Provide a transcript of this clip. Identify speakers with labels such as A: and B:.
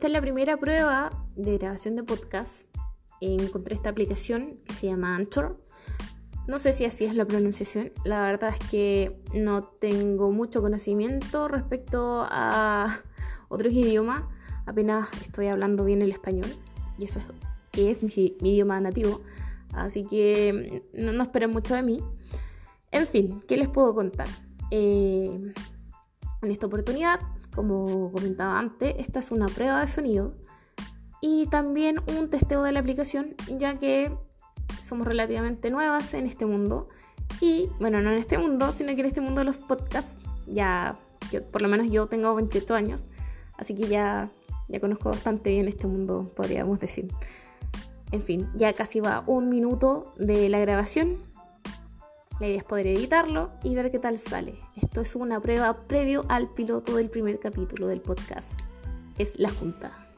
A: esta es la primera prueba de grabación de podcast. Encontré esta aplicación que se llama Anchor. No sé si así es la pronunciación. La verdad es que no tengo mucho conocimiento respecto a otros idiomas. Apenas estoy hablando bien el español. Y eso es que es mi, idioma nativo. Así que no, no esperen mucho de mí. En fin, ¿qué les puedo contar? Eh, en esta oportunidad, como comentaba antes, esta es una prueba de sonido y también un testeo de la aplicación, ya que somos relativamente nuevas en este mundo. Y bueno, no en este mundo, sino que en este mundo de los podcasts, ya, por lo menos yo tengo 28 años, así que ya, ya conozco bastante bien este mundo, podríamos decir. En fin, ya casi va un minuto de la grabación la idea es poder editarlo y ver qué tal sale. Esto es una prueba previo al piloto del primer capítulo del podcast. Es la junta.